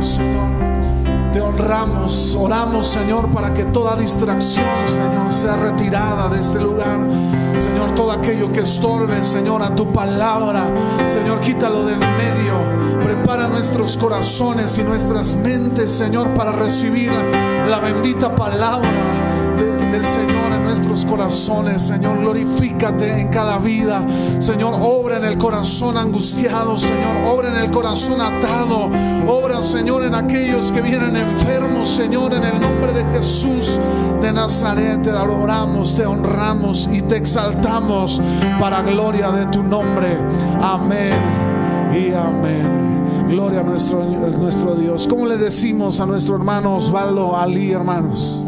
Señor. Te honramos, oramos, Señor, para que toda distracción, Señor, sea retirada de este lugar. Señor, todo aquello que estorbe, Señor, a tu palabra, Señor, quítalo del medio. Prepara nuestros corazones y nuestras mentes, Señor, para recibir la bendita palabra del Señor en nuestros corazones. Señor, glorifícate en cada vida. Señor, obra en el corazón angustiado. Señor, obra en el corazón atado. Obra, Señor, en aquellos que vienen enfermos. Señor, en el nombre de Jesús de Nazaret, te adoramos, te honramos y te exaltamos para gloria de tu nombre. Amén y amén. Gloria a nuestro, nuestro Dios. ¿Cómo le decimos a nuestro hermano Osvaldo Ali, hermanos?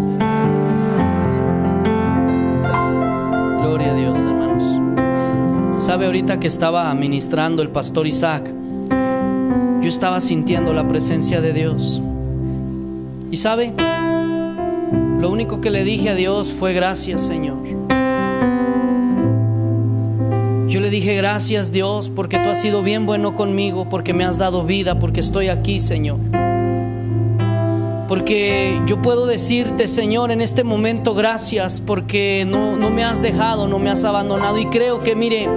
Sabe ahorita que estaba ministrando el pastor Isaac, yo estaba sintiendo la presencia de Dios. Y sabe, lo único que le dije a Dios fue gracias, Señor. Yo le dije gracias, Dios, porque tú has sido bien bueno conmigo, porque me has dado vida, porque estoy aquí, Señor. Porque yo puedo decirte, Señor, en este momento gracias porque no, no, me has dejado, no me has abandonado. Y creo que, mire,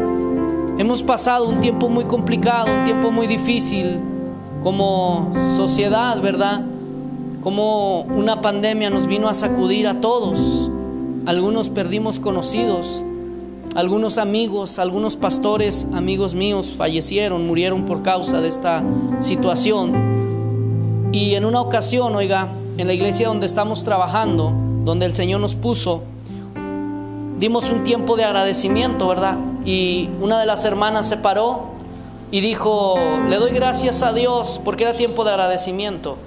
hemos pasado un tiempo muy complicado, un tiempo muy difícil como sociedad, ¿verdad? Como una pandemia nos vino a sacudir a todos. Algunos perdimos conocidos, algunos amigos, algunos pastores, amigos míos, fallecieron, murieron por causa de esta situación. Y en una ocasión, oiga, en la iglesia donde estamos trabajando, donde el Señor nos puso, dimos un tiempo de agradecimiento, ¿verdad? Y una de las hermanas se paró y dijo, le doy gracias a Dios porque era tiempo de agradecimiento.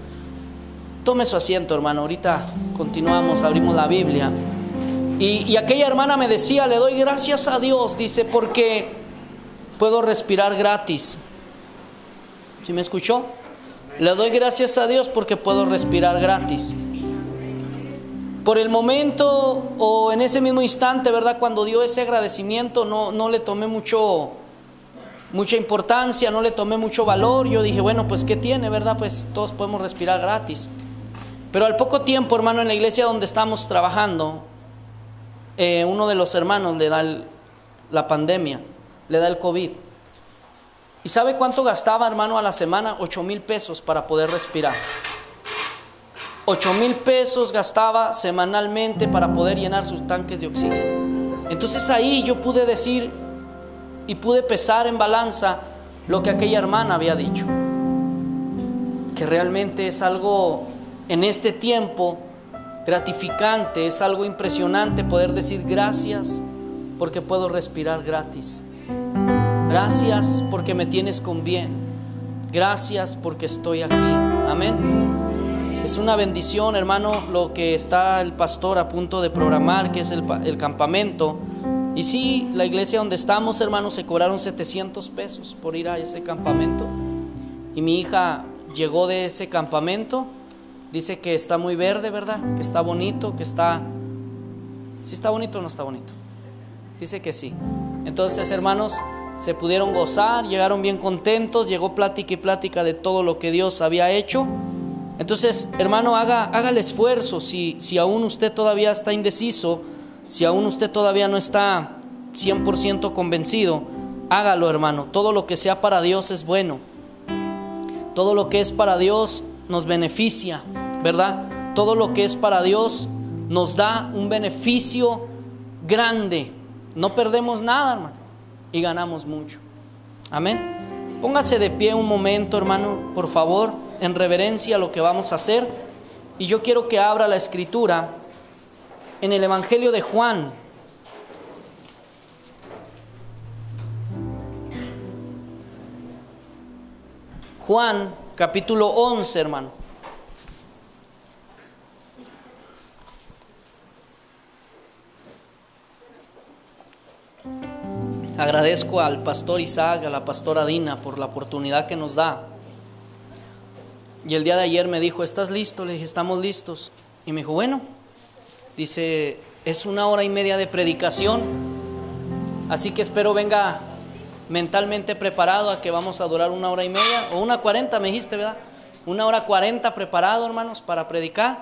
Tome su asiento, hermano, ahorita continuamos, abrimos la Biblia. Y, y aquella hermana me decía, le doy gracias a Dios, dice, porque puedo respirar gratis. ¿Sí me escuchó? Le doy gracias a Dios porque puedo respirar gratis. Por el momento o en ese mismo instante, ¿verdad? Cuando dio ese agradecimiento, no, no le tomé mucho, mucha importancia, no le tomé mucho valor. Yo dije, bueno, pues ¿qué tiene, verdad? Pues todos podemos respirar gratis. Pero al poco tiempo, hermano, en la iglesia donde estamos trabajando, eh, uno de los hermanos le da el, la pandemia, le da el COVID. ¿Y sabe cuánto gastaba, hermano, a la semana? Ocho mil pesos para poder respirar. Ocho mil pesos gastaba semanalmente para poder llenar sus tanques de oxígeno. Entonces ahí yo pude decir y pude pesar en balanza lo que aquella hermana había dicho. Que realmente es algo en este tiempo gratificante, es algo impresionante poder decir gracias porque puedo respirar gratis. Gracias porque me tienes con bien. Gracias porque estoy aquí. Amén. Es una bendición, hermano, lo que está el pastor a punto de programar, que es el, campamento. Y sí, la iglesia donde estamos, hermano, se cobraron 700 pesos por ir a ese campamento. Y mi hija llegó de ese campamento. Dice que está muy verde, ¿verdad? Que está bonito, que está... ¿Sí está bonito o no está bonito? Dice que sí. Entonces, hermanos, se pudieron gozar, llegaron bien contentos, llegó plática y plática de todo lo que Dios había hecho. Entonces, hermano, haga, haga el esfuerzo, si, si aún usted todavía está indeciso, si aún usted todavía no está 100% convencido, hágalo, hermano. Todo lo que sea para Dios es bueno. Todo lo que es para Dios nos beneficia, ¿verdad? Todo lo que es para Dios nos da un beneficio grande. No perdemos nada, hermano, y ganamos mucho. Amén. Póngase de pie un momento, hermano, por favor, en reverencia a lo que vamos a hacer. Y yo quiero que abra la escritura en el Evangelio de Juan. Juan capítulo 11, hermano. Agradezco al pastor Isaac, a la pastora Dina por la oportunidad que nos da. Y el día de ayer me dijo, ¿estás listo? Le dije, estamos listos. Y me dijo, bueno, dice, es una hora y media de predicación, así que espero venga mentalmente preparado a que vamos a durar una hora y media, o una cuarenta, me dijiste, ¿verdad? Una hora cuarenta preparado, hermanos, para predicar.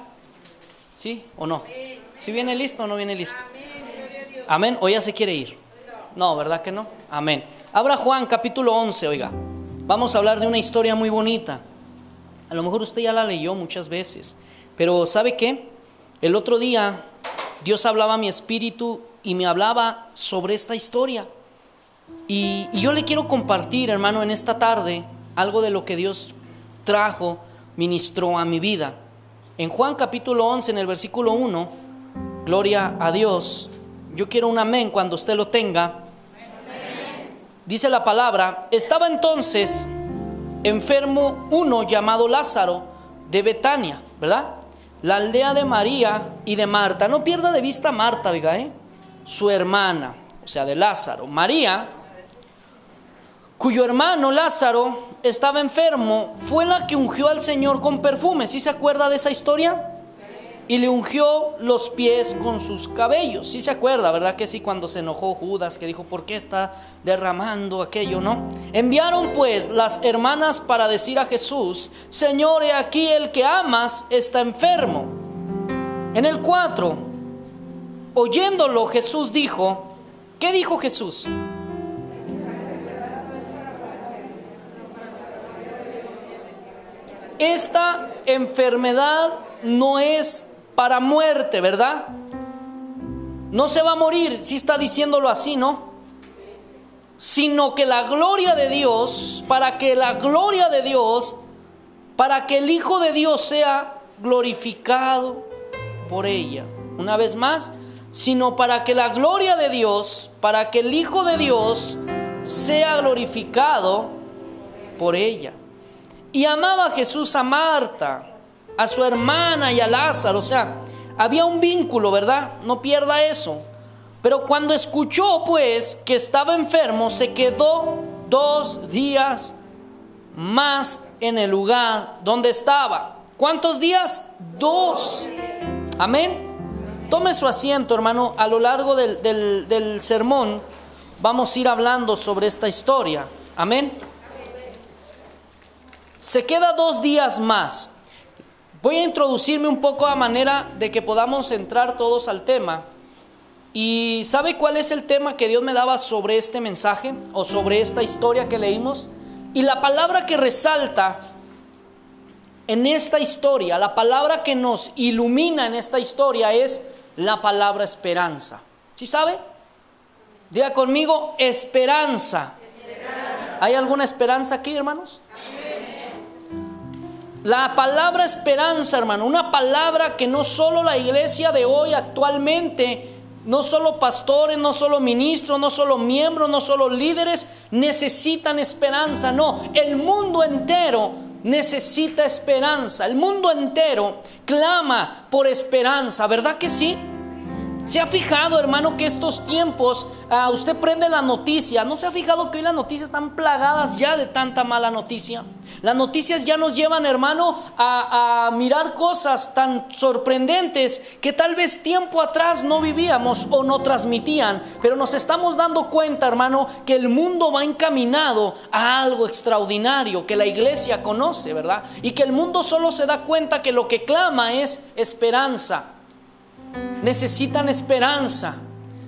¿Sí o no? ¿Si viene listo o no viene listo? Amén. ¿O ya se quiere ir? No, ¿verdad que no? Amén. Abra Juan capítulo 11, oiga. Vamos a hablar de una historia muy bonita. A lo mejor usted ya la leyó muchas veces. Pero ¿sabe qué? El otro día Dios hablaba a mi espíritu y me hablaba sobre esta historia. Y, y yo le quiero compartir, hermano, en esta tarde algo de lo que Dios trajo, ministró a mi vida. En Juan capítulo 11, en el versículo 1, gloria a Dios. Yo quiero un amén cuando usted lo tenga. Dice la palabra, estaba entonces enfermo uno llamado Lázaro de Betania, ¿verdad? La aldea de María y de Marta. No pierda de vista a Marta, diga, ¿eh? Su hermana, o sea, de Lázaro. María cuyo hermano Lázaro estaba enfermo, fue la que ungió al Señor con perfume. ¿Sí se acuerda de esa historia? Y le ungió los pies con sus cabellos. ¿Sí se acuerda, verdad que sí? Cuando se enojó Judas, que dijo, ¿por qué está derramando aquello, no? Enviaron pues las hermanas para decir a Jesús, Señor, he aquí el que amas está enfermo. En el 4, oyéndolo, Jesús dijo, ¿qué dijo Jesús? esta enfermedad no es para muerte, ¿verdad? No se va a morir, si está diciéndolo así, ¿no? Sino que la gloria de Dios, para que la gloria de Dios, para que el Hijo de Dios sea glorificado por ella. Una vez más, sino para que la gloria de Dios, para que el Hijo de Dios sea glorificado por ella. Y amaba Jesús a Marta, a su hermana y a Lázaro. O sea, había un vínculo, ¿verdad? No pierda eso. Pero cuando escuchó pues que estaba enfermo, se quedó dos días más en el lugar donde estaba. ¿Cuántos días? Dos. Amén. Tome su asiento, hermano. A lo largo del, del sermón vamos a ir hablando sobre esta historia. Amén. Se queda dos días más. Voy a introducirme un poco a manera de que podamos entrar todos al tema. ¿Y sabe cuál es el tema que Dios me daba sobre este mensaje o sobre esta historia que leímos? Y la palabra que resalta en esta historia, la palabra que nos ilumina en esta historia es la palabra esperanza. ¿Sí sabe? Diga conmigo, esperanza. esperanza. ¿Hay alguna esperanza aquí, hermanos? La palabra esperanza, hermano, una palabra que no solo la iglesia de hoy actualmente, no solo pastores, no solo ministros, no solo miembros, no solo líderes necesitan esperanza, no, el mundo entero necesita esperanza, el mundo entero clama por esperanza, ¿verdad que sí? ¿Se ha fijado, hermano, que estos tiempos, ah, usted prende la noticia, ¿no se ha fijado que hoy las noticias están plagadas ya de tanta mala noticia? Las noticias ya nos llevan, hermano, a, a mirar cosas tan sorprendentes que tal vez tiempo atrás no vivíamos o no transmitían, pero nos estamos dando cuenta, hermano, que el mundo va encaminado a algo extraordinario que la iglesia conoce, ¿verdad? Y que el mundo solo se da cuenta que lo que clama es esperanza necesitan esperanza.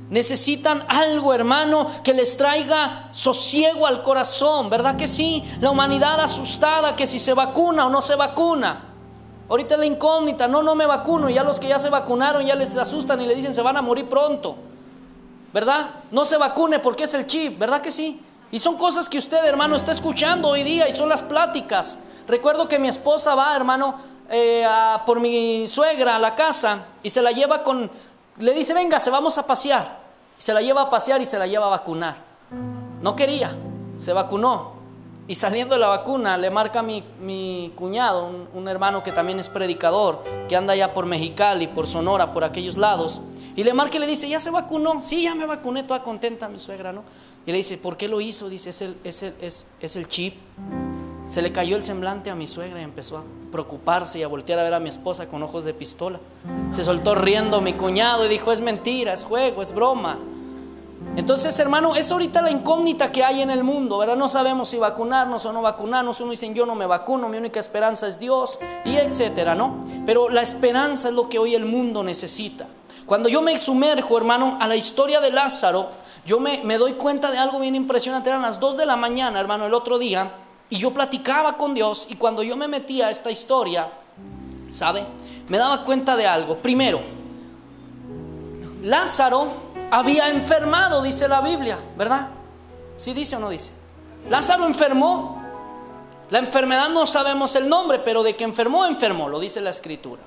Necesitan algo, hermano, que les traiga sosiego al corazón, ¿verdad que sí? La humanidad asustada que si se vacuna o no se vacuna. Ahorita la incógnita, no, no me vacuno, y ya los que ya se vacunaron ya les asustan y le dicen se van a morir pronto. ¿Verdad? No se vacune porque es el chip, ¿verdad que sí? Y son cosas que usted, hermano, está escuchando hoy día y son las pláticas. Recuerdo que mi esposa va, hermano, eh, por mi suegra a la casa y se la lleva con, le dice, venga, se vamos a pasear. se la lleva a pasear y se la lleva a vacunar. No quería, se vacunó. Y saliendo de la vacuna, le marca mi, mi cuñado, un, hermano que también es predicador, que anda ya por Mexicali, por Sonora, por aquellos lados. Y le marca y le dice, ¿ya se vacunó? Sí, ya me vacuné, toda contenta mi suegra, ¿no? Y le dice, ¿por qué lo hizo? Dice, es el, es el, es, es el chip. Se le cayó el semblante a mi suegra y empezó a preocuparse y a voltear a ver a mi esposa con ojos de pistola. Se soltó riendo mi cuñado y dijo, es mentira, es juego, es broma. Entonces, hermano, es ahorita la incógnita que hay en el mundo, ¿verdad? No sabemos si vacunarnos o no vacunarnos. Uno dice, yo no me vacuno, mi única esperanza es Dios, y etcétera, ¿no? Pero la esperanza es lo que hoy el mundo necesita. Cuando yo me sumerjo, hermano, a la historia de Lázaro, yo me, me doy cuenta de algo bien impresionante. Eran las 2 de la mañana, hermano, el otro día, y yo platicaba con Dios, y cuando yo me metía a esta historia, ¿sabe? Me daba cuenta de algo. Primero, Lázaro había enfermado, dice la Biblia, ¿verdad? ¿Sí dice o no dice? Lázaro enfermó. La enfermedad no sabemos el nombre, pero de que enfermó, enfermó, lo dice la escritura.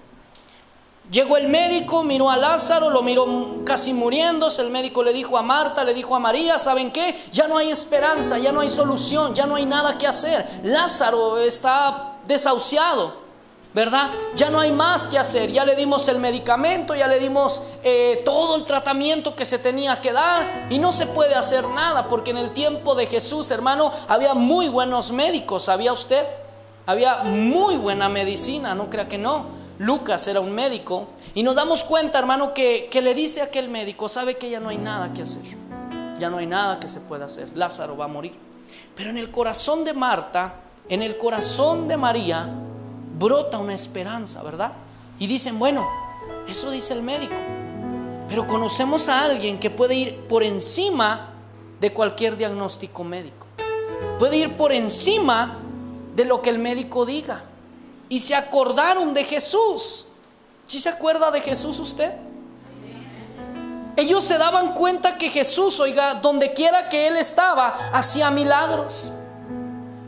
Llegó el médico, miró a Lázaro, lo miró casi muriéndose. El médico le dijo a Marta, le dijo a María, ¿saben qué? Ya no hay esperanza, ya no hay solución, ya no hay nada que hacer. Lázaro está desahuciado. ¿verdad? Ya no hay más que hacer, ya le dimos el medicamento, ya le dimos eh, todo el tratamiento que se tenía que dar y no se puede hacer nada porque en el tiempo de Jesús, hermano, había muy buenos médicos, ¿sabía usted? Había muy buena medicina, no crea que no. Lucas era un médico y nos damos cuenta, hermano, que, que le dice a aquel médico, sabe que ya no hay nada que hacer, ya no hay nada que se pueda hacer, Lázaro va a morir. Pero en el corazón de Marta, en el corazón de María, brota una esperanza, ¿verdad? Y dicen, bueno, eso dice el médico, pero conocemos a alguien que puede ir por encima de cualquier diagnóstico médico. Puede ir por encima de lo que el médico diga. Y se acordaron de Jesús. ¿Sí se acuerda de Jesús usted? Ellos se daban cuenta que Jesús, oiga, donde quiera que Él estaba, hacía milagros.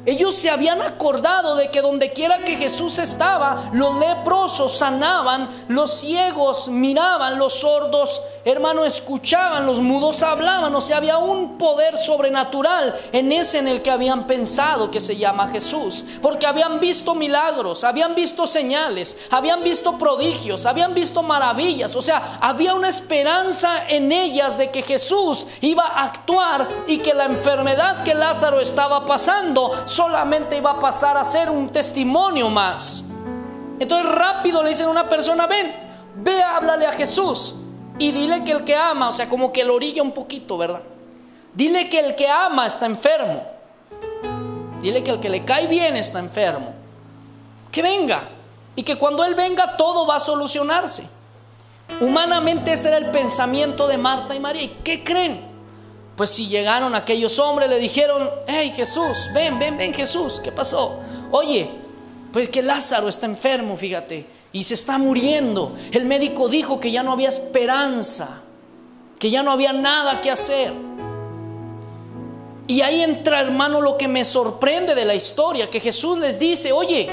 Ellos se habían acordado de que donde quiera que Jesús estaba, los leprosos sanaban, los ciegos miraban, los sordos hermano, escuchaban, los mudos hablaban, o sea, había un poder sobrenatural en ese en el que habían pensado que se llama Jesús, porque habían visto milagros, habían visto señales, habían visto prodigios, habían visto maravillas, o sea, había una esperanza en ellas de que Jesús iba a actuar y que la enfermedad que Lázaro estaba pasando solamente iba a pasar a ser un testimonio más. Entonces rápido le dicen a una persona, ven, ve, háblale a Jesús. Y dile que el que ama, o sea, como que lo orilla un poquito, ¿verdad? Dile que el que ama está enfermo. Dile que el que le cae bien está enfermo. Que venga. Y que cuando Él venga todo va a solucionarse. Humanamente ese era el pensamiento de Marta y María. ¿Y qué creen? Pues si llegaron aquellos hombres, le dijeron, hey Jesús, ven, ven, ven Jesús, ¿qué pasó? Oye, pues que Lázaro está enfermo, fíjate y se está muriendo. El médico dijo que ya no había esperanza, que ya no había nada que hacer. Y ahí entra, hermano, lo que me sorprende de la historia, que Jesús les dice, oye,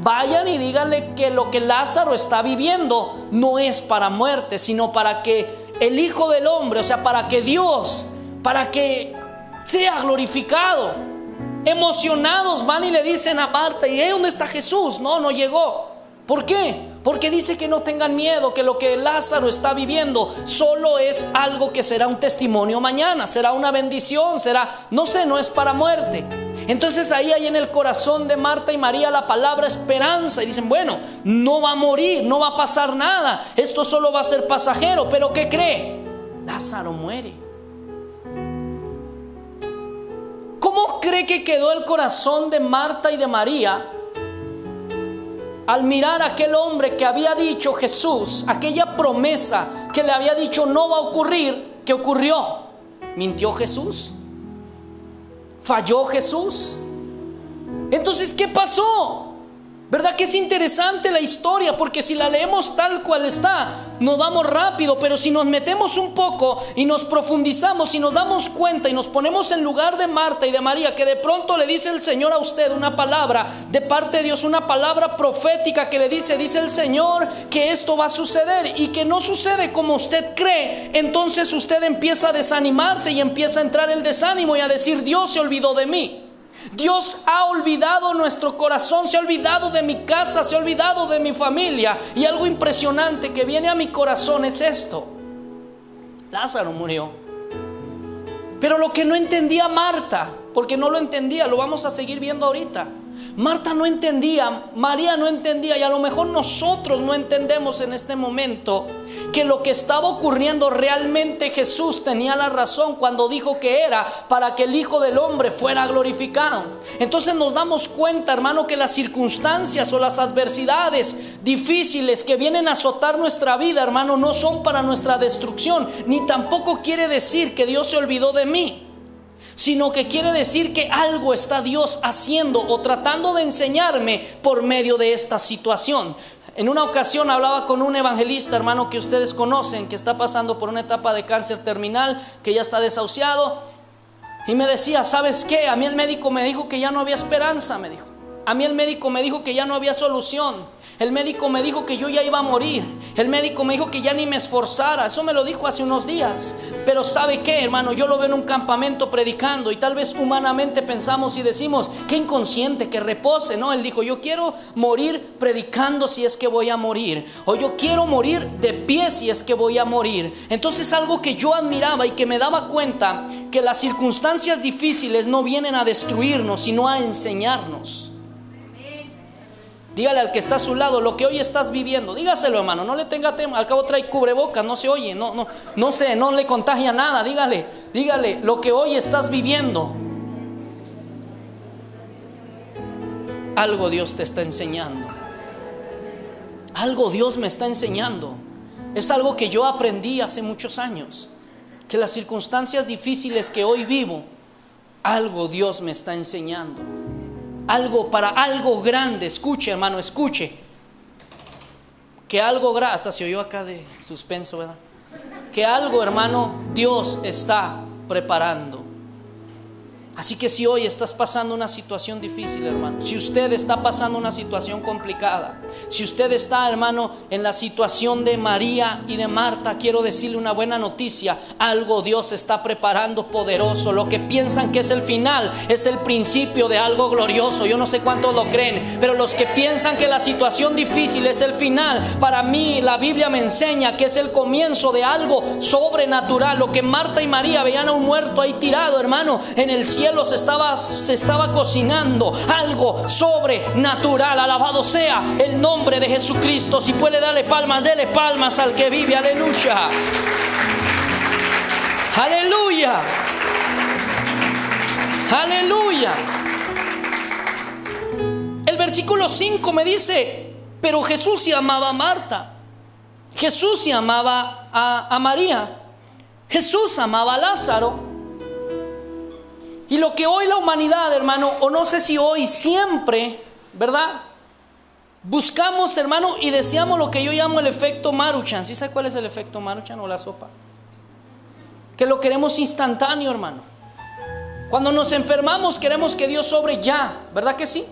vayan y díganle que lo que Lázaro está viviendo no es para muerte, sino para que el Hijo del Hombre, o sea, para que Dios, para que sea glorificado. Emocionados van y le dicen a Marta, ¿y dónde está Jesús? No, no llegó. ¿Por qué? Porque dice que no tengan miedo, que lo que Lázaro está viviendo solo es algo que será un testimonio mañana, será una bendición, será, no sé, no es para muerte. Entonces ahí hay en el corazón de Marta y María la palabra esperanza y dicen, bueno, no va a morir, no va a pasar nada, esto solo va a ser pasajero, pero ¿qué cree? Lázaro muere. ¿Cómo cree que quedó el corazón de Marta y de María al mirar a aquel hombre que había dicho Jesús, aquella promesa que le había dicho no va a ocurrir, ¿qué ocurrió? ¿Mintió Jesús? ¿Falló Jesús? Entonces, ¿qué pasó? ¿Verdad que es interesante la historia? Porque si la leemos tal cual está, nos vamos rápido, pero si nos metemos un poco y nos profundizamos y nos damos cuenta y nos ponemos en lugar de Marta y de María, que de pronto le dice el Señor a usted una palabra de parte de Dios, una palabra profética que le dice, dice el Señor que esto va a suceder y que no sucede como usted cree, entonces usted empieza a desanimarse y empieza a entrar el desánimo y a decir, Dios se olvidó de mí. Dios ha olvidado nuestro corazón, se ha olvidado de mi casa, se ha olvidado de mi familia. Y algo impresionante que viene a mi corazón es esto. Lázaro murió. Pero lo que no entendía Marta, porque no lo entendía, lo vamos a seguir viendo ahorita. Marta no entendía, María no entendía y a lo mejor nosotros no entendemos en este momento que lo que estaba ocurriendo realmente Jesús tenía la razón cuando dijo que era para que el Hijo del Hombre fuera glorificado. Entonces nos damos cuenta, hermano, que las circunstancias o las adversidades difíciles que vienen a azotar nuestra vida, hermano, no son para nuestra destrucción, ni tampoco quiere decir que Dios se olvidó de mí sino que quiere decir que algo está Dios haciendo o tratando de enseñarme por medio de esta situación. En una ocasión hablaba con un evangelista, hermano, que ustedes conocen, que está pasando por una etapa de cáncer terminal, que ya está desahuciado, y me decía, ¿sabes qué? A mí el médico me dijo que ya no había esperanza, me dijo. A mí el médico me dijo que ya no había solución. El médico me dijo que yo ya iba a morir. El médico me dijo que ya ni me esforzara. Eso me lo dijo hace unos días. Pero ¿sabe qué, hermano? Yo lo veo en un campamento predicando y tal vez humanamente pensamos y decimos, qué inconsciente, que repose. No, él dijo, yo quiero morir predicando si es que voy a morir. O yo quiero morir de pie si es que voy a morir. Entonces algo que yo admiraba y que me daba cuenta que las circunstancias difíciles no vienen a destruirnos, sino a enseñarnos. Dígale al que está a su lado lo que hoy estás viviendo. Dígaselo, hermano. No le tenga tema. Al cabo trae cubreboca, no se oye, no, no, no sé, no le contagia nada. Dígale, dígale lo que hoy estás viviendo. Algo Dios te está enseñando. Algo Dios me está enseñando. Es algo que yo aprendí hace muchos años. Que las circunstancias difíciles que hoy vivo, algo Dios me está enseñando algo para algo grande. Escuche, hermano, escuche. Que algo grande, hasta se oyó acá de suspenso, ¿verdad? Que algo, hermano, Dios está preparando. Así que si hoy estás pasando una situación difícil, hermano, si usted está pasando una situación complicada, si usted está, hermano, en la situación de María y de Marta, quiero decirle una buena noticia, algo Dios está preparando poderoso. Lo que piensan que es el final es el principio de algo glorioso. Yo no sé cuántos lo creen, pero los que piensan que la situación difícil es el final, para mí la Biblia me enseña que es el comienzo de algo sobrenatural. Lo que Marta y María veían a un muerto ahí tirado, hermano, en el cielo se estaba, se estaba cocinando algo sobrenatural. Alabado sea el nombre de Jesucristo. Si puede darle palmas, dele palmas al que vive. Aleluya. Aleluya. Aleluya. El versículo 5 me dice, pero Jesús se amaba a Marta. Jesús se amaba a, a María. Jesús amaba a Lázaro. Y lo que hoy la humanidad, hermano, o no sé si hoy, siempre, ¿verdad? Buscamos, hermano, y deseamos lo que yo llamo el efecto Maruchan. ¿Sí sabe cuál es el efecto Maruchan o la sopa? Que lo queremos instantáneo, hermano. Cuando nos enfermamos queremos que Dios sobre ya, ¿verdad que sí?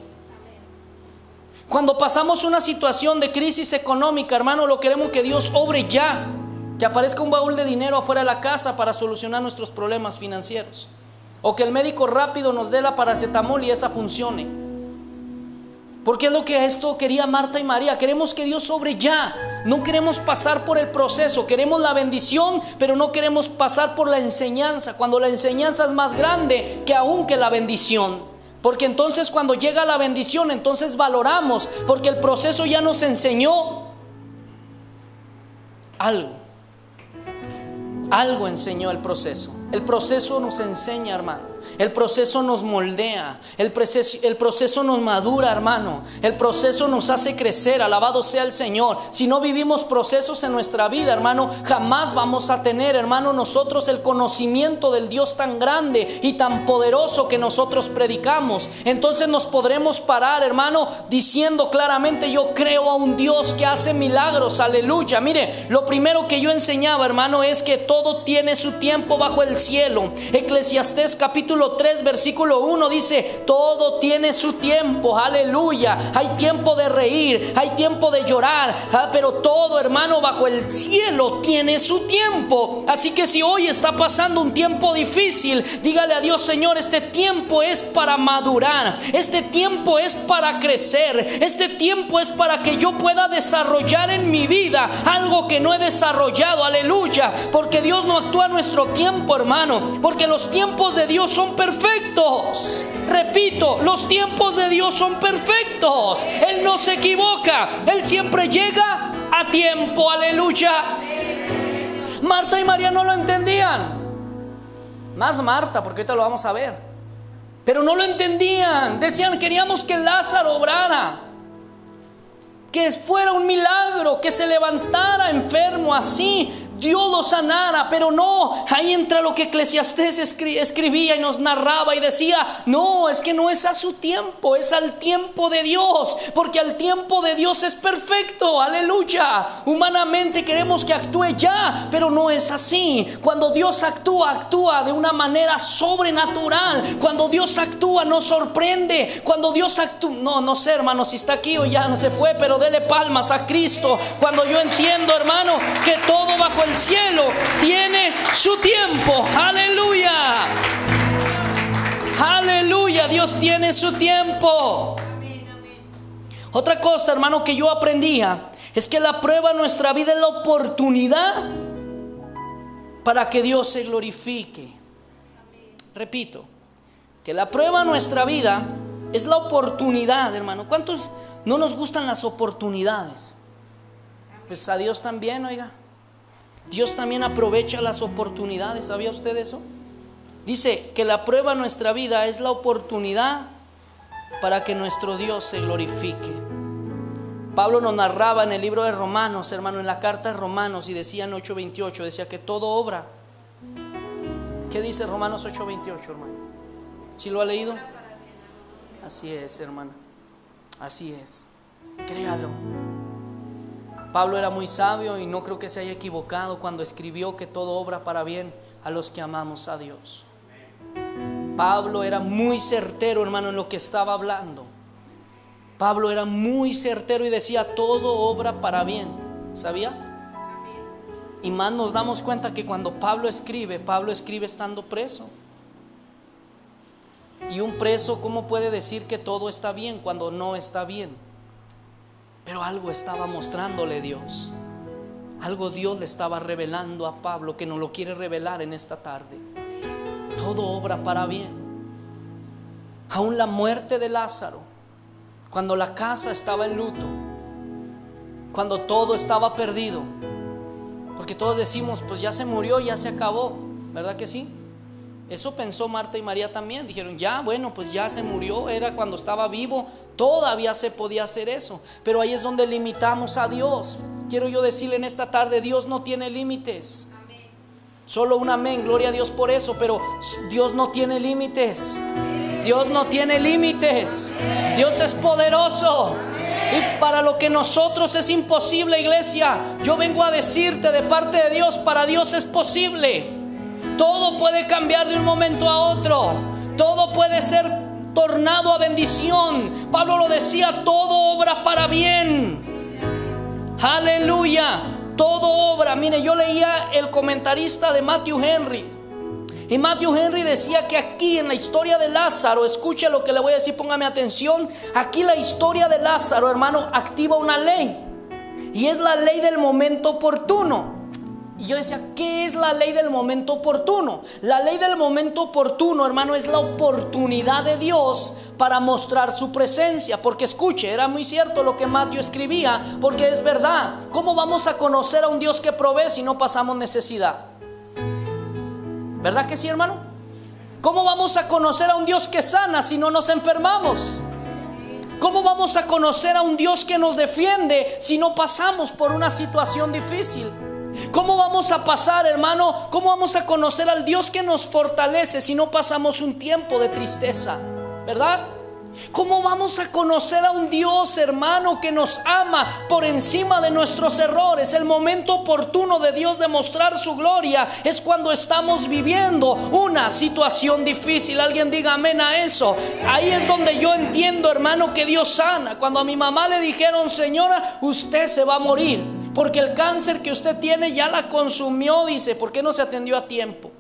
Cuando pasamos una situación de crisis económica, hermano, lo queremos que Dios obre ya. Que aparezca un baúl de dinero afuera de la casa para solucionar nuestros problemas financieros. O que el médico rápido nos dé la paracetamol y esa funcione. Porque es lo que esto quería Marta y María. Queremos que Dios sobre ya. No queremos pasar por el proceso. Queremos la bendición, pero no queremos pasar por la enseñanza. Cuando la enseñanza es más grande que aún que la bendición. Porque entonces cuando llega la bendición, entonces valoramos. Porque el proceso ya nos enseñó algo. Algo enseñó el proceso. El proceso nos enseña, hermano. El proceso nos moldea, el proceso, el proceso nos madura, hermano. El proceso nos hace crecer, alabado sea el Señor. Si no vivimos procesos en nuestra vida, hermano, jamás vamos a tener, hermano, nosotros el conocimiento del Dios tan grande y tan poderoso que nosotros predicamos. Entonces nos podremos parar, hermano, diciendo claramente, yo creo a un Dios que hace milagros, aleluya. Mire, lo primero que yo enseñaba, hermano, es que todo tiene su tiempo bajo el cielo. Eclesiastés capítulo 3, versículo 1 dice, todo tiene su tiempo, aleluya. Hay tiempo de reír, hay tiempo de llorar, ah, pero todo hermano bajo el cielo tiene su tiempo. Así que si hoy está pasando un tiempo difícil, dígale a Dios, Señor, este tiempo es para madurar, este tiempo es para crecer, este tiempo es para que yo pueda desarrollar en mi vida algo que no he desarrollado, aleluya, porque Dios no actúa a nuestro tiempo, hermano, porque los tiempos de Dios son perfectos. Repito, los tiempos de Dios son perfectos. Él no se equivoca. Él siempre llega a tiempo. Aleluya. Marta y María no lo entendían. Más Marta, porque ahorita lo vamos a ver. Pero no lo entendían. Decían, queríamos que Lázaro obrara. Que fuera un milagro, que se levantara enfermo así. Dios lo sanara, pero no, ahí entra lo que Eclesiastés escribía y nos narraba y decía, no, es que no es a su tiempo, es al tiempo de Dios, porque al tiempo de Dios es perfecto, aleluya. Humanamente queremos que actúe ya, pero no es así. Cuando Dios actúa, actúa de una manera sobrenatural. Cuando Dios actúa, nos sorprende. Cuando Dios actúa, no, no sé, hermano, si está aquí o ya no se fue, pero dele palmas a Cristo. Cuando yo entiendo, hermano, que todo bajo el el cielo tiene su tiempo. Aleluya. Aleluya. Dios tiene su tiempo. Otra cosa, hermano, que yo aprendía es que la prueba en nuestra vida es la oportunidad para que Dios se glorifique. Repito, que la prueba en nuestra vida es la oportunidad, hermano. ¿Cuántos no nos gustan las oportunidades? Pues a Dios también, oiga. Dios también aprovecha las oportunidades. ¿Sabía usted eso? Dice que la prueba en nuestra vida es la oportunidad para que nuestro Dios se glorifique. Pablo nos narraba en el libro de Romanos, hermano, en la carta de Romanos, y decía en 8:28, decía que todo obra. ¿Qué dice Romanos 8:28, hermano? ¿Sí lo ha leído? Así es, hermano. Así es. Créalo. Pablo era muy sabio y no creo que se haya equivocado cuando escribió que todo obra para bien a los que amamos a Dios. Pablo era muy certero, hermano, en lo que estaba hablando. Pablo era muy certero y decía, todo obra para bien. ¿Sabía? Y más nos damos cuenta que cuando Pablo escribe, Pablo escribe estando preso. Y un preso, ¿cómo puede decir que todo está bien cuando no está bien? Pero algo estaba mostrándole Dios. Algo Dios le estaba revelando a Pablo que no lo quiere revelar en esta tarde. Todo obra para bien. Aún la muerte de Lázaro, cuando la casa estaba en luto, cuando todo estaba perdido. Porque todos decimos, pues ya se murió, ya se acabó, ¿verdad que sí? Eso pensó Marta y María también. Dijeron, ya, bueno, pues ya se murió, era cuando estaba vivo, todavía se podía hacer eso. Pero ahí es donde limitamos a Dios. Quiero yo decirle en esta tarde, Dios no tiene límites. Solo un amén, gloria a Dios por eso, pero Dios no tiene límites. Dios no tiene límites. Dios es poderoso. Y para lo que nosotros es imposible, iglesia, yo vengo a decirte de parte de Dios, para Dios es posible. Todo puede cambiar de un momento a otro. Todo puede ser tornado a bendición. Pablo lo decía, todo obra para bien. Aleluya. Todo obra. Mire, yo leía el comentarista de Matthew Henry. Y Matthew Henry decía que aquí en la historia de Lázaro, escuche lo que le voy a decir, póngame atención. Aquí la historia de Lázaro, hermano, activa una ley. Y es la ley del momento oportuno. Y yo decía, ¿qué es la ley del momento oportuno? La ley del momento oportuno, hermano, es la oportunidad de Dios para mostrar su presencia. Porque escuche, era muy cierto lo que Mateo escribía, porque es verdad. ¿Cómo vamos a conocer a un Dios que provee si no pasamos necesidad? ¿Verdad que sí, hermano? ¿Cómo vamos a conocer a un Dios que sana si no nos enfermamos? ¿Cómo vamos a conocer a un Dios que nos defiende si no pasamos por una situación difícil? ¿Cómo vamos a pasar, hermano? ¿Cómo vamos a conocer al Dios que nos fortalece si no pasamos un tiempo de tristeza? ¿Verdad? ¿Cómo vamos a conocer a un Dios, hermano, que nos ama por encima de nuestros errores? El momento oportuno de Dios de mostrar su gloria es cuando estamos viviendo una situación difícil. Alguien diga amén a eso. Ahí es donde yo entiendo, hermano, que Dios sana. Cuando a mi mamá le dijeron, señora, usted se va a morir. Porque el cáncer que usted tiene ya la consumió, dice, ¿por qué no se atendió a tiempo?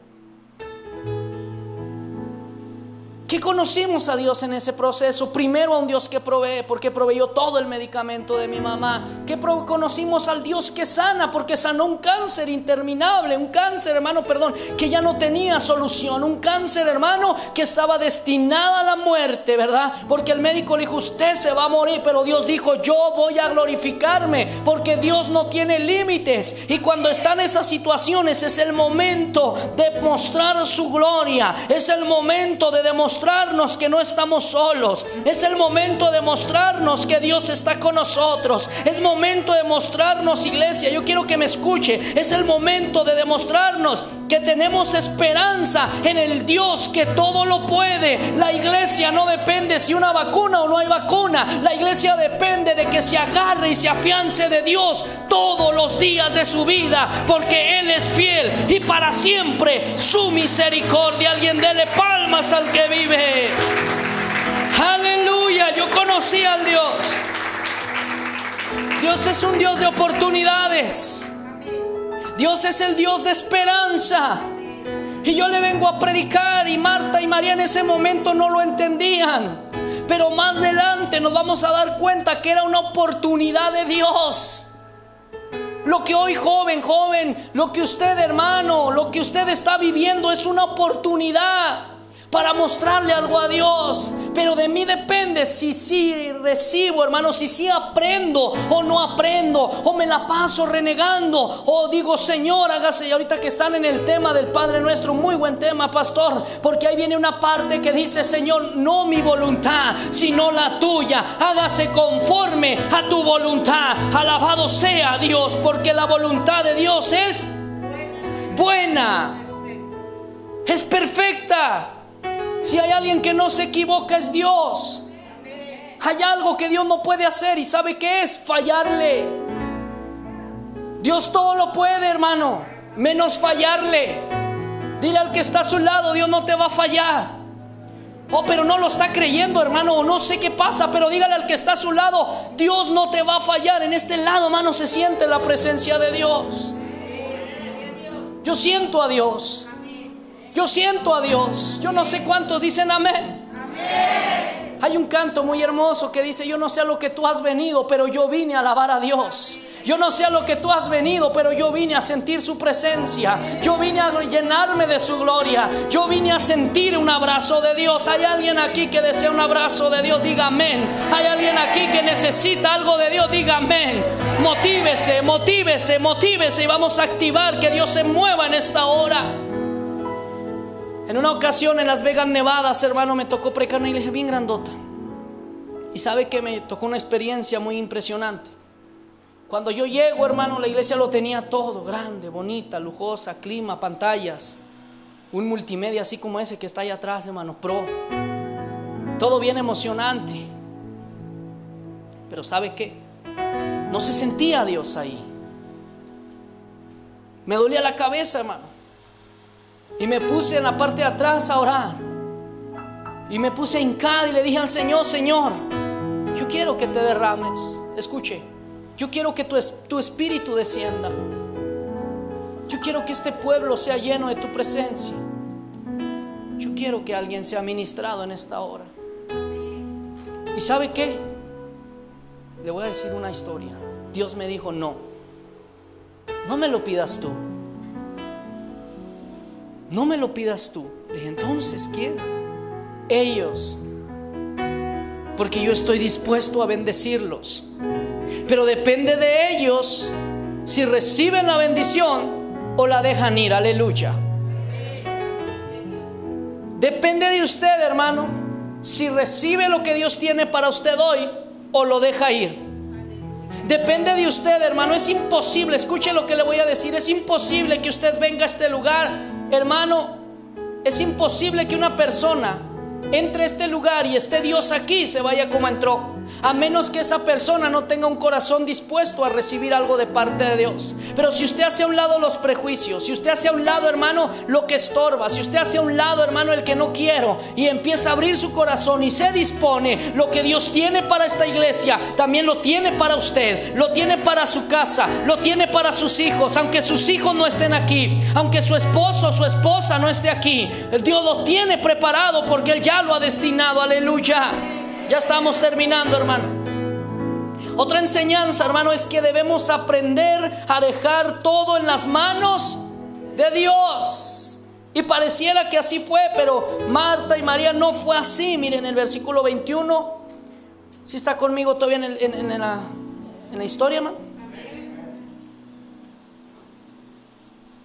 ¿Qué conocimos a Dios en ese proceso? Primero a un Dios que provee, porque proveyó todo el medicamento de mi mamá. ¿Qué conocimos al Dios que sana, porque sanó un cáncer interminable, un cáncer, hermano, perdón, que ya no tenía solución, un cáncer, hermano, que estaba destinada a la muerte, ¿verdad? Porque el médico le dijo, usted se va a morir, pero Dios dijo, yo voy a glorificarme, porque Dios no tiene límites. Y cuando están esas situaciones es el momento de mostrar su gloria, es el momento de demostrar mostrarnos que no estamos solos. Es el momento de mostrarnos que Dios está con nosotros. Es momento de mostrarnos, iglesia. Yo quiero que me escuche. Es el momento de demostrarnos que tenemos esperanza en el Dios que todo lo puede. La iglesia no depende si una vacuna o no hay vacuna. La iglesia depende de que se agarre y se afiance de Dios todos los días de su vida, porque Él es fiel y para siempre su misericordia. Alguien dele palmas al que vive. Aleluya, yo conocí al Dios. Dios es un Dios de oportunidades. Dios es el Dios de esperanza. Y yo le vengo a predicar y Marta y María en ese momento no lo entendían. Pero más adelante nos vamos a dar cuenta que era una oportunidad de Dios. Lo que hoy joven, joven, lo que usted hermano, lo que usted está viviendo es una oportunidad para mostrarle algo a Dios. Pero de mí depende si sí recibo, hermano, si sí aprendo o no aprendo, o me la paso renegando, o digo, Señor, hágase. Y ahorita que están en el tema del Padre Nuestro, muy buen tema, pastor, porque ahí viene una parte que dice, Señor, no mi voluntad, sino la tuya. Hágase conforme a tu voluntad. Alabado sea Dios, porque la voluntad de Dios es buena, es perfecta. Si hay alguien que no se equivoca es Dios. Hay algo que Dios no puede hacer y sabe qué es fallarle. Dios todo lo puede, hermano, menos fallarle. Dile al que está a su lado, Dios no te va a fallar. Oh, pero no lo está creyendo, hermano, o no sé qué pasa, pero dígale al que está a su lado, Dios no te va a fallar. En este lado, hermano, se siente la presencia de Dios. Yo siento a Dios. Yo siento a Dios. Yo no sé cuántos dicen amén. Hay un canto muy hermoso que dice, yo no sé a lo que tú has venido, pero yo vine a alabar a Dios. Yo no sé a lo que tú has venido, pero yo vine a sentir su presencia. Yo vine a llenarme de su gloria. Yo vine a sentir un abrazo de Dios. Hay alguien aquí que desea un abrazo de Dios, diga amén. Hay alguien aquí que necesita algo de Dios, diga amén. Motívese, motívese, motívese y vamos a activar que Dios se mueva en esta hora. En una ocasión en Las Vegas, Nevadas, hermano, me tocó precar una iglesia bien grandota. Y sabe que me tocó una experiencia muy impresionante. Cuando yo llego, hermano, la iglesia lo tenía todo, grande, bonita, lujosa, clima, pantallas, un multimedia así como ese que está ahí atrás, hermano, pro. Todo bien emocionante. Pero ¿sabe qué? No se sentía Dios ahí. Me dolía la cabeza, hermano. Y me puse en la parte de atrás a orar. Y me puse a hincar y le dije al Señor, Señor, yo quiero que te derrames. Escuche, yo quiero que tu, tu espíritu descienda. Yo quiero que este pueblo sea lleno de tu presencia. Yo quiero que alguien sea ministrado en esta hora. ¿Y sabe qué? Le voy a decir una historia. Dios me dijo, no, no me lo pidas tú. No me lo pidas tú. Entonces, ¿quién? Ellos. Porque yo estoy dispuesto a bendecirlos. Pero depende de ellos si reciben la bendición o la dejan ir. Aleluya. Depende de usted, hermano, si recibe lo que Dios tiene para usted hoy o lo deja ir. Depende de usted, hermano. Es imposible, escuche lo que le voy a decir, es imposible que usted venga a este lugar Hermano, es imposible que una persona entre a este lugar y esté Dios aquí se vaya como entró. A menos que esa persona no tenga un corazón dispuesto a recibir algo de parte de Dios. Pero si usted hace a un lado los prejuicios, si usted hace a un lado, hermano, lo que estorba, si usted hace a un lado, hermano, el que no quiero y empieza a abrir su corazón y se dispone, lo que Dios tiene para esta iglesia, también lo tiene para usted, lo tiene para su casa, lo tiene para sus hijos, aunque sus hijos no estén aquí, aunque su esposo o su esposa no esté aquí, Dios lo tiene preparado porque Él ya lo ha destinado, aleluya. Ya estamos terminando, hermano. Otra enseñanza, hermano, es que debemos aprender a dejar todo en las manos de Dios. Y pareciera que así fue, pero Marta y María no fue así. Miren el versículo 21. Si está conmigo todavía en, la, en la historia, hermano.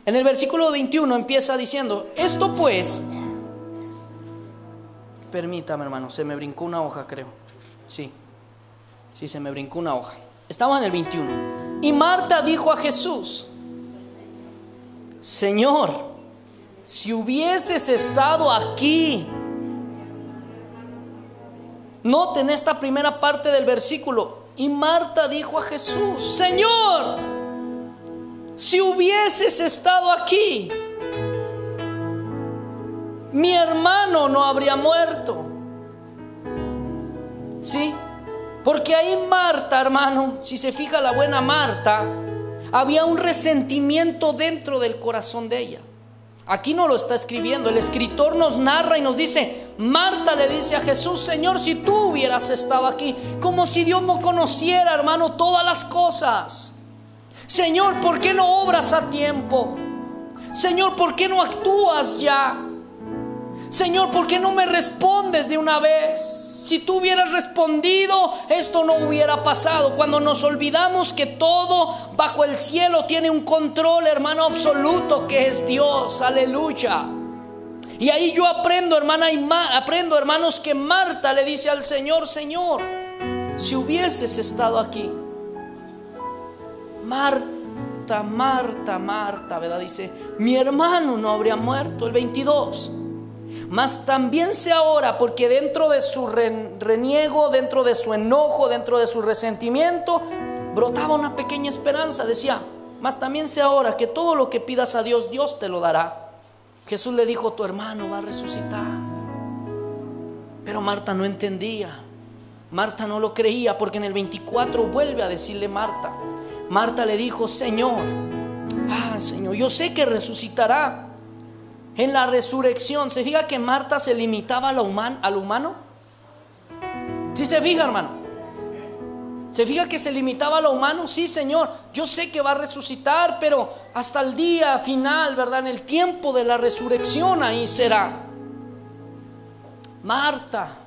En el versículo 21 empieza diciendo, esto pues Permítame, hermano, se me brincó una hoja, creo. Sí, sí, se me brincó una hoja. Estaba en el 21. Y Marta dijo a Jesús, Señor, si hubieses estado aquí, noten esta primera parte del versículo. Y Marta dijo a Jesús, Señor, si hubieses estado aquí, mi hermano no habría muerto. ¿Sí? Porque ahí Marta, hermano, si se fija la buena Marta, había un resentimiento dentro del corazón de ella. Aquí no lo está escribiendo, el escritor nos narra y nos dice, Marta le dice a Jesús, Señor, si tú hubieras estado aquí, como si Dios no conociera, hermano, todas las cosas. Señor, ¿por qué no obras a tiempo? Señor, ¿por qué no actúas ya? Señor, ¿por qué no me respondes de una vez? Si tú hubieras respondido, esto no hubiera pasado. Cuando nos olvidamos que todo bajo el cielo tiene un control, hermano, absoluto, que es Dios. Aleluya. Y ahí yo aprendo, hermana, y aprendo, hermanos, que Marta le dice al Señor, Señor, si hubieses estado aquí, Marta, Marta, Marta, ¿verdad? Dice, mi hermano no habría muerto. El 22. Mas también sé ahora, porque dentro de su reniego, dentro de su enojo, dentro de su resentimiento, brotaba una pequeña esperanza. Decía, mas también sé ahora que todo lo que pidas a Dios, Dios te lo dará. Jesús le dijo, tu hermano va a resucitar. Pero Marta no entendía. Marta no lo creía porque en el 24 vuelve a decirle Marta. Marta le dijo, Señor, ah, Señor, yo sé que resucitará en la resurrección, ¿se fija que Marta se limitaba a lo, humano? ¿Sí se fija, hermano? ¿Se fija que se limitaba a lo humano? Sí, Señor, yo sé que va a resucitar, pero hasta el día final, ¿verdad? En el tiempo de la resurrección ahí será. Marta,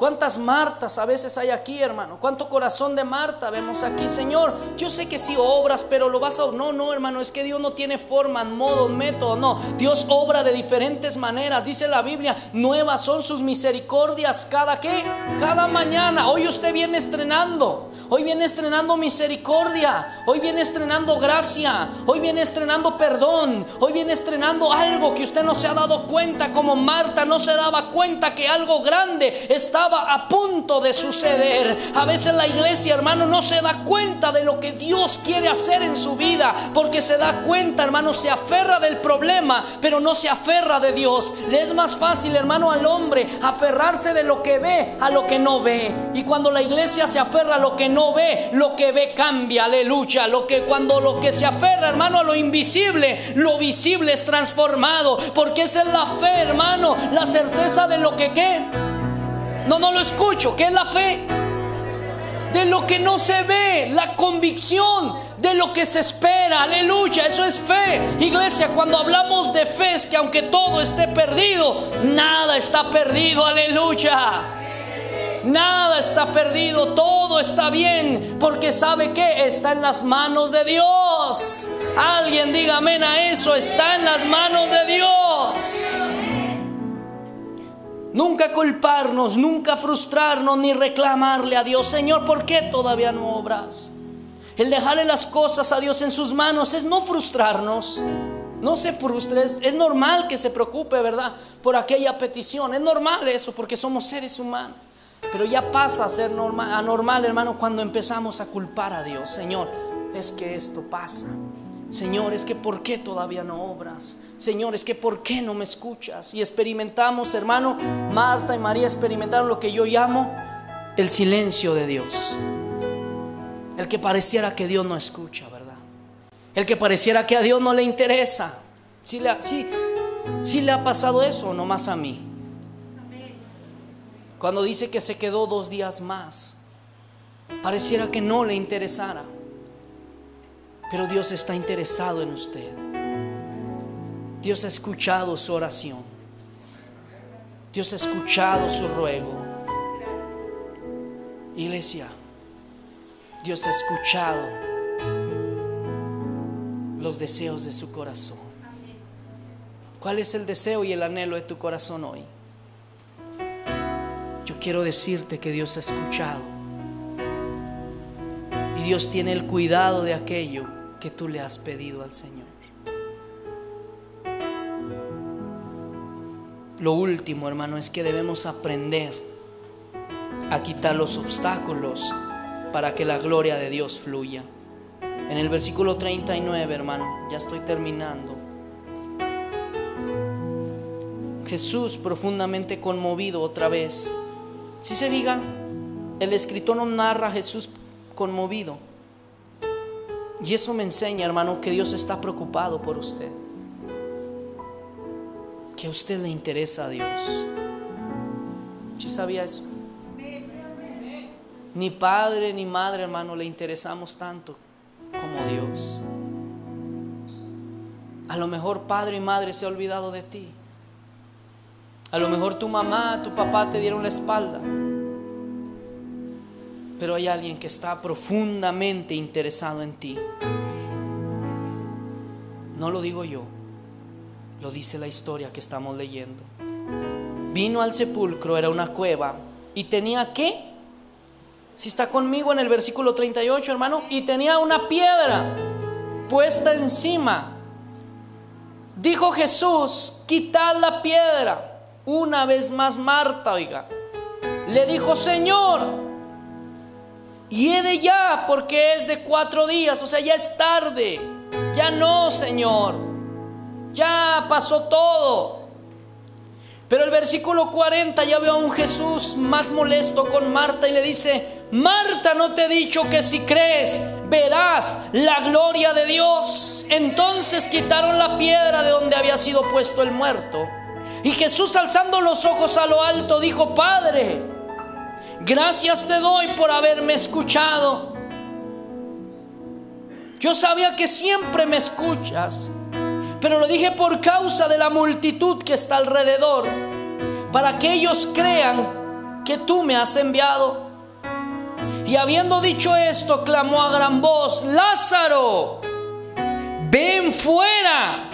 ¿Cuántas Martas a veces hay aquí, hermano? ¿Cuánto corazón de Marta vemos aquí, Señor? Yo sé que sí obras, pero lo vas a... No, no, hermano, es que Dios no tiene forma, modo, método, no. Dios obra de diferentes maneras. Dice la Biblia, nuevas son sus misericordias cada qué? Cada mañana. Hoy usted viene estrenando. Hoy viene estrenando misericordia. Hoy viene estrenando gracia. Hoy viene estrenando perdón. Hoy viene estrenando algo que usted no se ha dado cuenta, como Marta no se daba cuenta que algo grande estaba a punto de suceder. A veces la iglesia, hermano, no se da cuenta de lo que Dios quiere hacer en su vida, porque se da cuenta, hermano, se aferra del problema, pero no se aferra de Dios. Le es más fácil, hermano, al hombre aferrarse de lo que ve a lo que no ve. Y cuando la iglesia se aferra a lo que no ve, lo que ve cambia, aleluya. Lo que cuando lo que se aferra, hermano, a lo invisible, lo visible es transformado, porque esa es la fe, hermano, la certeza de lo que qué no, no lo escucho. ¿Qué es la fe? De lo que no se ve, la convicción de lo que se espera. Aleluya, eso es fe. Iglesia, cuando hablamos de fe es que aunque todo esté perdido, nada está perdido. Aleluya. Nada está perdido, todo está bien, porque sabe que está en las manos de Dios. Alguien diga amén a eso, está en las manos de Dios. Nunca culparnos, nunca frustrarnos ni reclamarle a Dios, Señor, ¿por qué todavía no obras? El dejarle las cosas a Dios en sus manos es no frustrarnos. No se frustre, es, normal que se preocupe, ¿verdad? Por aquella petición. Es normal eso porque somos seres humanos. Pero ya pasa a ser normal, anormal, hermano, cuando empezamos a culpar a Dios. Señor, es que esto pasa. Señor, es que ¿por qué todavía no obras? Señor, es que ¿por qué no me escuchas? Y experimentamos, hermano, Marta y María experimentaron lo que yo llamo el silencio de Dios. El que pareciera que Dios no escucha, ¿verdad? El que pareciera que a Dios no le interesa. Si le, le ha pasado eso o no más a mí. Cuando dice que se quedó dos días más, pareciera que no le interesara. Pero Dios está interesado en usted. Dios ha escuchado su oración. Dios ha escuchado su ruego. Iglesia, Dios ha escuchado los deseos de su corazón. ¿Cuál es el deseo y el anhelo de tu corazón hoy? Quiero decirte que Dios ha escuchado. Y Dios tiene el cuidado de aquello que tú le has pedido al Señor. Lo último, hermano, es que debemos aprender a quitar los obstáculos para que la gloria de Dios fluya. En el versículo 39, hermano, ya estoy terminando. Jesús profundamente conmovido otra vez. Si se diga, el escritor nos narra a Jesús conmovido. Y eso me enseña, hermano, que Dios está preocupado por usted. Que a usted le interesa a Dios. ¿Sí sabía eso? Ni padre ni madre, hermano, le interesamos tanto como Dios. A lo mejor padre y madre se ha olvidado de ti. A lo mejor tu mamá, tu papá te dieron la espalda. Pero hay alguien que está profundamente interesado en ti. No lo digo yo, lo dice la historia que estamos leyendo. Vino al sepulcro, era una cueva, y tenía qué? Si está conmigo en el versículo 38, hermano, y tenía una piedra puesta encima. Dijo Jesús, quitad la piedra. Una vez más Marta, oiga, le dijo, Señor, y he de ya, porque es de cuatro días, o sea, ya es tarde. Ya no, Señor. Ya pasó todo. Pero el versículo 40 ya veo a un Jesús más molesto con Marta y le dice, Marta, no te he dicho que si crees verás la gloria de Dios. Entonces quitaron la piedra de donde había sido puesto el muerto. Y Jesús alzando los ojos a lo alto dijo, Padre, Gracias te doy por haberme escuchado. Yo sabía que siempre me escuchas, pero lo dije por causa de la multitud que está alrededor, para que ellos crean que tú me has enviado. Y habiendo dicho esto, clamó a gran voz, Lázaro, ven fuera.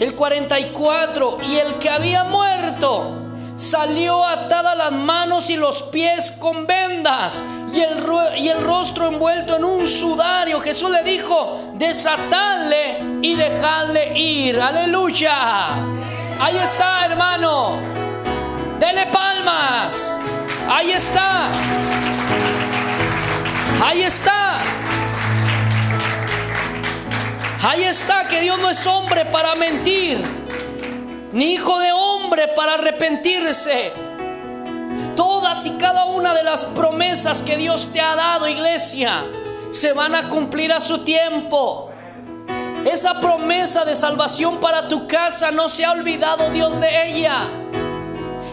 El 44, y el que había muerto salió atada las manos y los pies con vendas y el, y el rostro envuelto en un sudario. Jesús le dijo, desatadle y dejadle ir. Aleluya. Ahí está, hermano. Dele palmas. Ahí está. Ahí está. Ahí está que Dios no es hombre para mentir, ni hijo de hombre para arrepentirse. Todas y cada una de las promesas que Dios te ha dado, iglesia, se van a cumplir a su tiempo. Esa promesa de salvación para tu casa no se ha olvidado Dios de ella.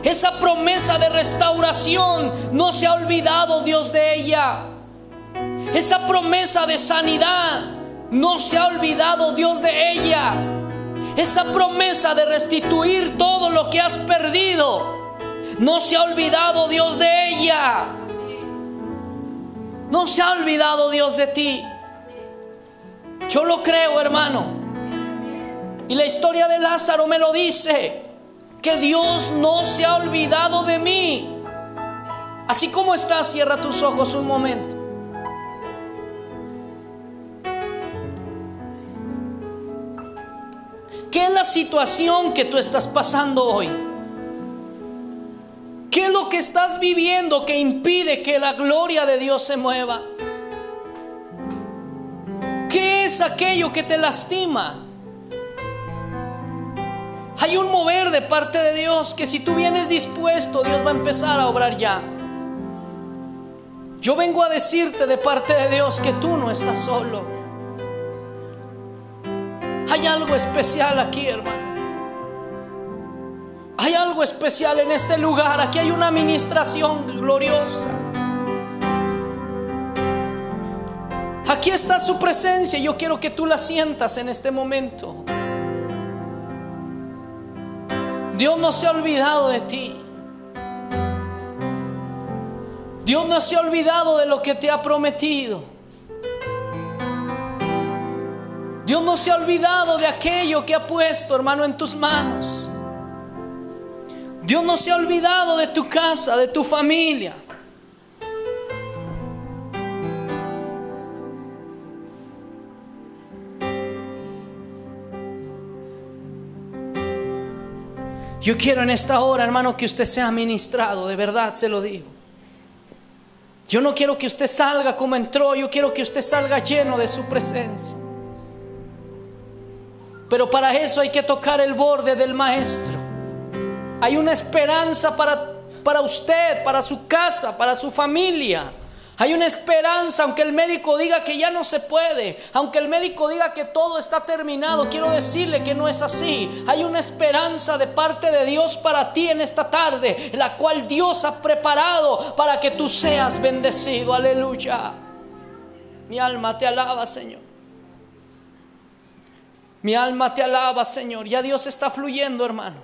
Esa promesa de restauración no se ha olvidado Dios de ella. Esa promesa de sanidad no se ha olvidado Dios de ella. Esa promesa de restituir todo lo que has perdido. No se ha olvidado Dios de ella. No se ha olvidado Dios de ti. Yo lo creo, hermano. Y la historia de Lázaro me lo dice. Que Dios no se ha olvidado de mí. Así como estás, cierra tus ojos un momento. ¿Qué es la situación que tú estás pasando hoy? ¿Qué es lo que estás viviendo que impide que la gloria de Dios se mueva? ¿Qué es aquello que te lastima? Hay un mover de parte de Dios que si tú vienes dispuesto, Dios va a empezar a obrar ya. Yo vengo a decirte de parte de Dios que tú no estás solo. Hay algo especial aquí, hermano. Hay algo especial en este lugar. Aquí hay una administración gloriosa. Aquí está su presencia. Yo quiero que tú la sientas en este momento. Dios no se ha olvidado de ti. Dios no se ha olvidado de lo que te ha prometido. Dios no se ha olvidado de aquello que ha puesto, hermano, en tus manos. Dios no se ha olvidado de tu casa, de tu familia. Yo quiero en esta hora, hermano, que usted sea ministrado, de verdad se lo digo. Yo no quiero que usted salga como entró, yo quiero que usted salga lleno de su presencia. Pero para eso hay que tocar el borde del maestro. Hay una esperanza para, para usted, para su casa, para su familia. Hay una esperanza, aunque el médico diga que ya no se puede, aunque el médico diga que todo está terminado, quiero decirle que no es así. Hay una esperanza de parte de Dios para ti en esta tarde, la cual Dios ha preparado para que tú seas bendecido. Aleluya. Mi alma te alaba, Señor. Mi alma te alaba, Señor. Ya Dios está fluyendo, hermano.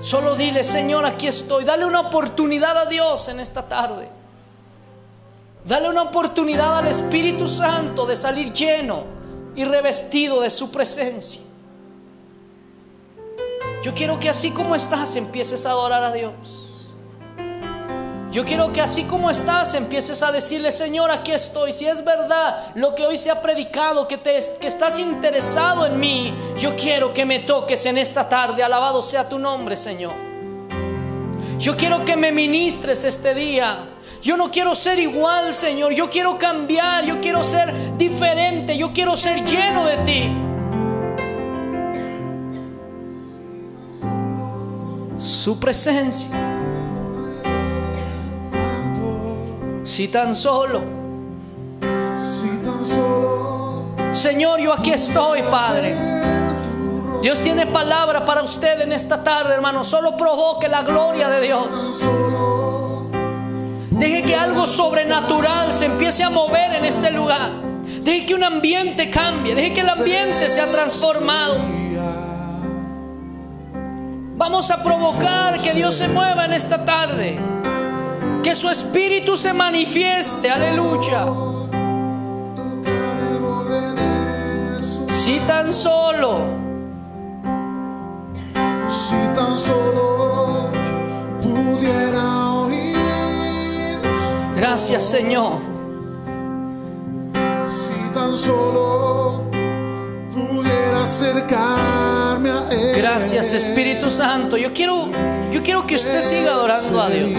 Solo dile, Señor, aquí estoy. Dale una oportunidad a Dios en esta tarde. Dale una oportunidad al Espíritu Santo de salir lleno y revestido de su presencia. Yo quiero que así como estás empieces a adorar a Dios. Yo quiero que así como estás empieces a decirle, Señor, aquí estoy. Si es verdad lo que hoy se ha predicado, que, te, que estás interesado en mí, yo quiero que me toques en esta tarde. Alabado sea tu nombre, Señor. Yo quiero que me ministres este día. Yo no quiero ser igual, Señor. Yo quiero cambiar. Yo quiero ser diferente. Yo quiero ser lleno de ti. Su presencia. Si tan solo. Si tan solo Señor, yo aquí estoy, Padre. Dios tiene palabra para usted en esta tarde, hermano. Solo provoque la gloria de Dios. Deje que algo sobrenatural se empiece a mover en este lugar. Deje que un ambiente cambie. Deje que el ambiente sea transformado. Vamos a provocar que Dios se mueva en esta tarde. Que su espíritu se manifieste. Aleluya. Si tan solo, Si tan solo pudiera oír, gracias Señor. si tan solo pudiera acercarme a Él. Gracias Espíritu Santo. Yo quiero, yo quiero que usted siga adorando a Dios.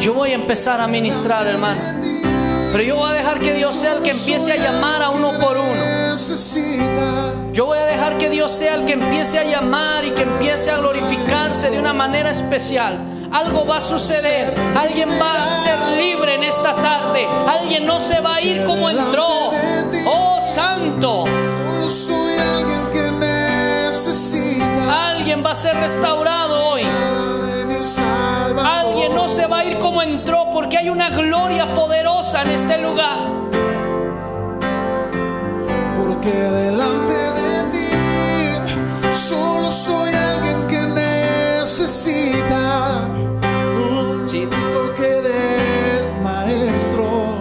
Yo voy a empezar a ministrar, hermano. Pero yo voy a dejar que Dios sea el que empiece a llamar a uno por uno. Yo voy a dejar que Dios sea el que empiece a llamar y que empiece a glorificarse de una manera especial. Algo va a suceder. Alguien va a ser libre en esta tarde. Alguien no se va a ir como entró. Oh Santo. Alguien va a ser restaurado hoy. Entró porque hay una gloria poderosa en este lugar. Porque delante de ti solo soy alguien que necesita un Sí. toque del maestro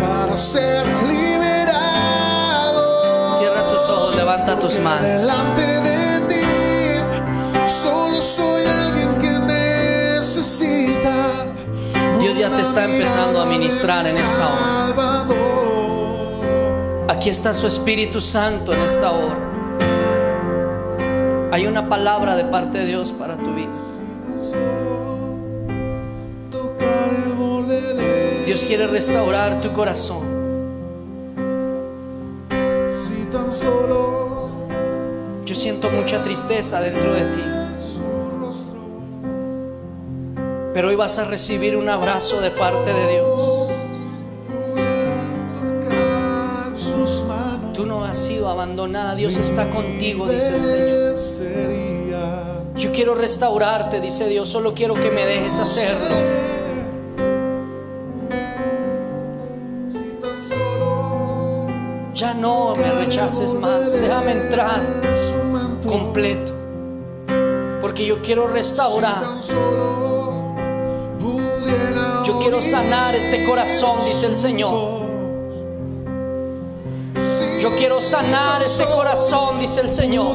para ser liberado. Cierra tus ojos, levanta tus manos. Delante ya te está empezando a ministrar en esta hora. Aquí está su Espíritu Santo en esta hora. Hay una palabra de parte de Dios para tu vida. Dios quiere restaurar tu corazón. Yo siento mucha tristeza dentro de ti. Pero hoy vas a recibir un abrazo de parte de Dios. Tú no has sido abandonada. Dios está contigo, dice el Señor. Yo quiero restaurarte, dice Dios. Solo quiero que me dejes hacerlo. Ya no me rechaces más. Déjame entrar completo. Porque yo quiero restaurar. Quiero sanar este corazón, dice el Señor. Yo quiero sanar este corazón, dice el Señor.